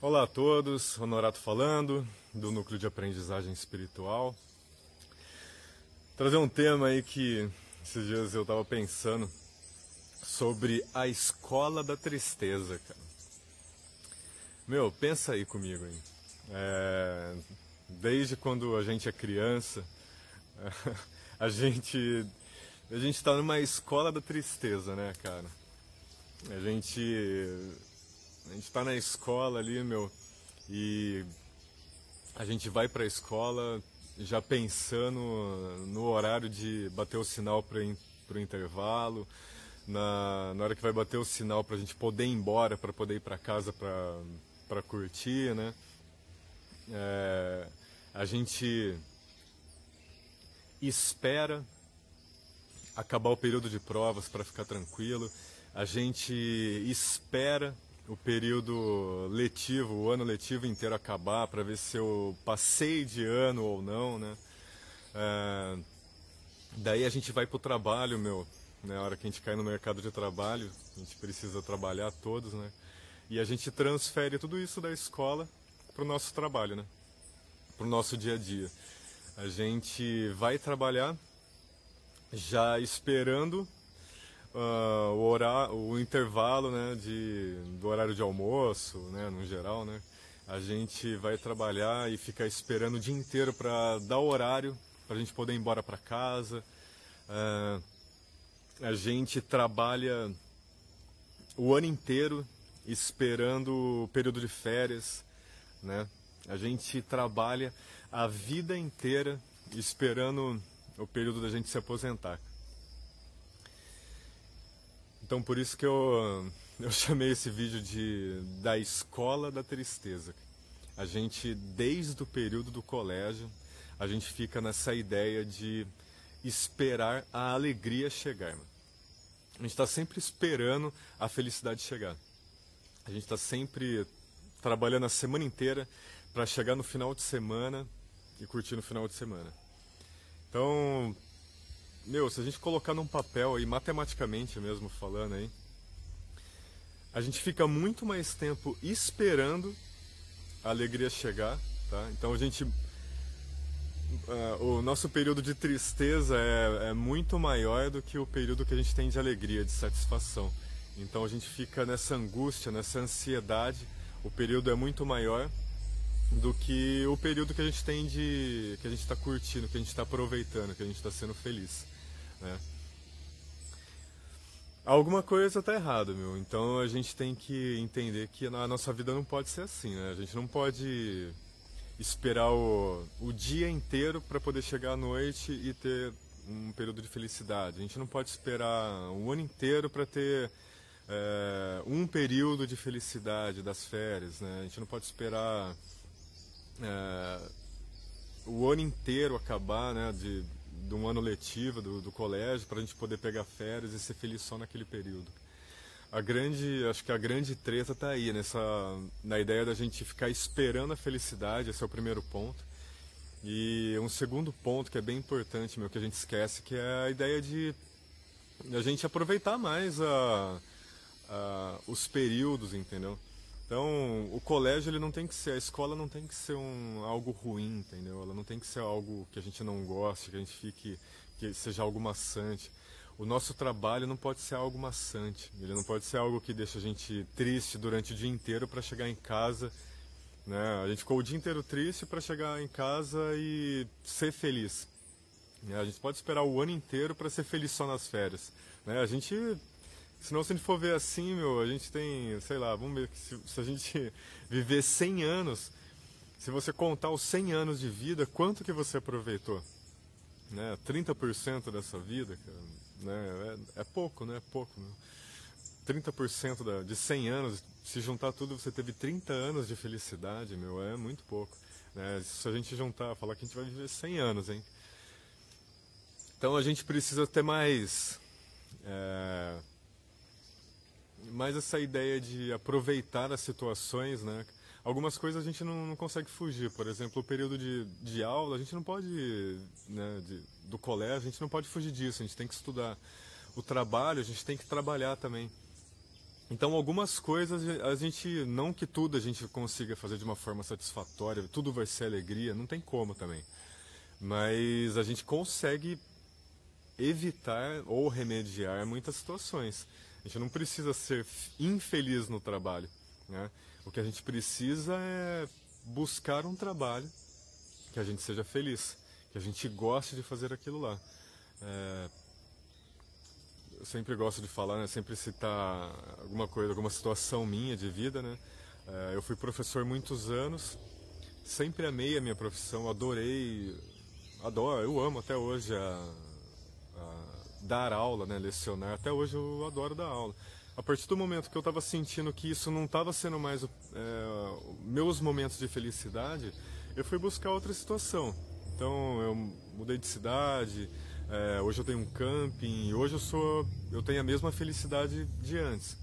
Olá a todos, Honorato falando, do Núcleo de Aprendizagem Espiritual. Trazer um tema aí que esses dias eu estava pensando sobre a escola da tristeza, cara. Meu, pensa aí comigo, hein? É, desde quando a gente é criança, a gente a gente está numa escola da tristeza, né, cara? A gente a gente está na escola ali, meu, e a gente vai para a escola já pensando no horário de bater o sinal para o intervalo, na, na hora que vai bater o sinal para a gente poder ir embora, para poder ir para casa para curtir, né? É, a gente espera acabar o período de provas para ficar tranquilo, a gente espera o período letivo, o ano letivo inteiro acabar para ver se eu passei de ano ou não, né? É, daí a gente vai para o trabalho, meu, né? A hora que a gente cai no mercado de trabalho, a gente precisa trabalhar todos, né? E a gente transfere tudo isso da escola para o nosso trabalho, né? Para o nosso dia a dia. A gente vai trabalhar já esperando uh, o, horário, o intervalo né, de, do horário de almoço, né, no geral, né, a gente vai trabalhar e ficar esperando o dia inteiro para dar o horário para a gente poder ir embora para casa. Uh, a gente trabalha o ano inteiro esperando o período de férias, né? A gente trabalha a vida inteira esperando o período da gente se aposentar. Então por isso que eu, eu chamei esse vídeo de da escola da tristeza. A gente, desde o período do colégio, a gente fica nessa ideia de esperar a alegria chegar. A gente está sempre esperando a felicidade chegar. A gente está sempre trabalhando a semana inteira para chegar no final de semana e curtir no final de semana. Então, meu, se a gente colocar num papel aí, matematicamente mesmo falando aí, a gente fica muito mais tempo esperando a alegria chegar, tá? Então a gente. Uh, o nosso período de tristeza é, é muito maior do que o período que a gente tem de alegria, de satisfação. Então a gente fica nessa angústia, nessa ansiedade. O período é muito maior do que o período que a gente tem de que a gente está curtindo, que a gente está aproveitando, que a gente está sendo feliz. Né? Alguma coisa está errada, meu. Então a gente tem que entender que a nossa vida não pode ser assim, né? A gente não pode esperar o, o dia inteiro para poder chegar à noite e ter um período de felicidade. A gente não pode esperar um ano inteiro para ter é, um período de felicidade das férias, né? A gente não pode esperar é, o ano inteiro acabar, né? De, de um ano letivo do, do colégio para a gente poder pegar férias e ser feliz só naquele período. A grande, acho que a grande treta está aí nessa, na ideia da gente ficar esperando a felicidade. Esse é o primeiro ponto. E um segundo ponto que é bem importante, meu, que a gente esquece, que é a ideia de a gente aproveitar mais a, a, os períodos, entendeu? Então, o colégio ele não tem que ser, a escola não tem que ser um, algo ruim, entendeu? Ela não tem que ser algo que a gente não goste, que a gente fique, que seja algo maçante. O nosso trabalho não pode ser algo maçante, ele não pode ser algo que deixa a gente triste durante o dia inteiro para chegar em casa, né? A gente ficou o dia inteiro triste para chegar em casa e ser feliz. Né? A gente pode esperar o ano inteiro para ser feliz só nas férias, né? A gente Senão, se a gente for ver assim, meu, a gente tem, sei lá, vamos ver se, se a gente viver 100 anos, se você contar os 100 anos de vida, quanto que você aproveitou? Né? 30% dessa vida, né? É, é, pouco, né? É pouco, meu. 30% da, de 100 anos, se juntar tudo, você teve 30 anos de felicidade, meu, é muito pouco. Né? Se a gente juntar, falar que a gente vai viver 100 anos, hein? Então a gente precisa ter mais... É, mais essa ideia de aproveitar as situações, né? Algumas coisas a gente não, não consegue fugir. Por exemplo, o período de, de aula, a gente não pode, né, de, do colégio, a gente não pode fugir disso, a gente tem que estudar. O trabalho, a gente tem que trabalhar também. Então, algumas coisas, a gente, não que tudo a gente consiga fazer de uma forma satisfatória, tudo vai ser alegria, não tem como também. Mas a gente consegue evitar ou remediar muitas situações. A gente não precisa ser infeliz no trabalho. Né? O que a gente precisa é buscar um trabalho que a gente seja feliz, que a gente goste de fazer aquilo lá. É, eu sempre gosto de falar, né, sempre citar alguma coisa, alguma situação minha de vida, né? É, eu fui professor muitos anos, sempre amei a minha profissão, adorei, adoro, eu amo até hoje a, dar aula, né, lecionar. Até hoje eu adoro dar aula. A partir do momento que eu estava sentindo que isso não estava sendo mais é, meus momentos de felicidade, eu fui buscar outra situação. Então eu mudei de cidade, é, hoje eu tenho um camping, hoje eu sou, eu tenho a mesma felicidade de antes.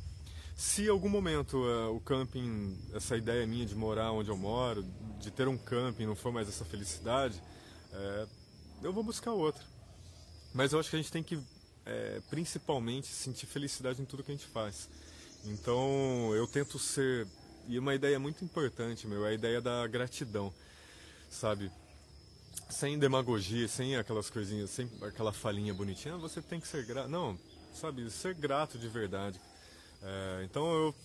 Se em algum momento é, o camping, essa ideia minha de morar onde eu moro, de ter um camping, não for mais essa felicidade, é, eu vou buscar outra. Mas eu acho que a gente tem que, é, principalmente, sentir felicidade em tudo que a gente faz. Então eu tento ser, e uma ideia muito importante, meu, é a ideia da gratidão, sabe? sem demagogia, sem aquelas coisinhas, sem aquela falinha bonitinha, ah, você tem que ser grato. Não, sabe, ser grato de verdade. É, então eu.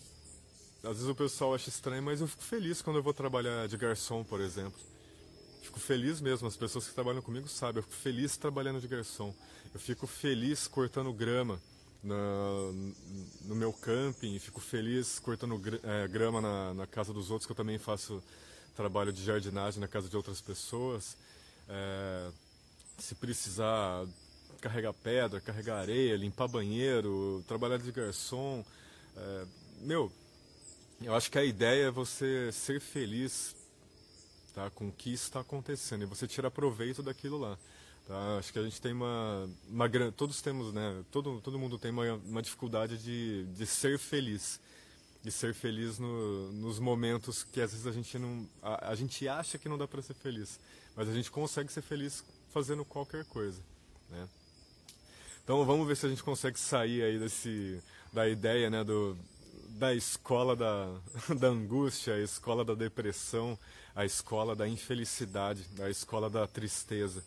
Às vezes o pessoal acha estranho, mas eu fico feliz quando eu vou trabalhar de garçom, por exemplo. Fico feliz mesmo, as pessoas que trabalham comigo sabem, eu fico feliz trabalhando de garçom. Eu fico feliz cortando grama na, no meu camping, fico feliz cortando é, grama na, na casa dos outros, que eu também faço trabalho de jardinagem na casa de outras pessoas. É, se precisar carregar pedra, carregar areia, limpar banheiro, trabalhar de garçom. É, meu, eu acho que a ideia é você ser feliz tá, com o que está acontecendo e você tirar proveito daquilo lá. Tá? Acho que a gente tem uma, uma todos temos, né? Todo, todo mundo tem uma, uma dificuldade de, de ser feliz. De ser feliz no, nos momentos que às vezes a gente não. A, a gente acha que não dá para ser feliz mas a gente consegue ser feliz fazendo qualquer coisa, né? Então vamos ver se a gente consegue sair aí desse da ideia, né, do da escola da, da angústia, a escola da depressão, a escola da infelicidade, a escola da tristeza.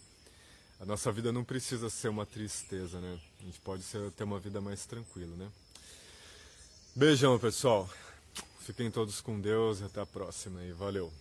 A nossa vida não precisa ser uma tristeza, né? A gente pode ser, ter uma vida mais tranquila, né? Beijão, pessoal. Fiquem todos com Deus e até a próxima e valeu.